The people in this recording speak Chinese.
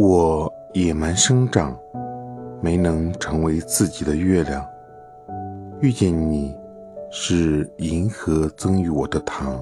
我野蛮生长没能成为自己的月亮。遇见你是银河赠予我的糖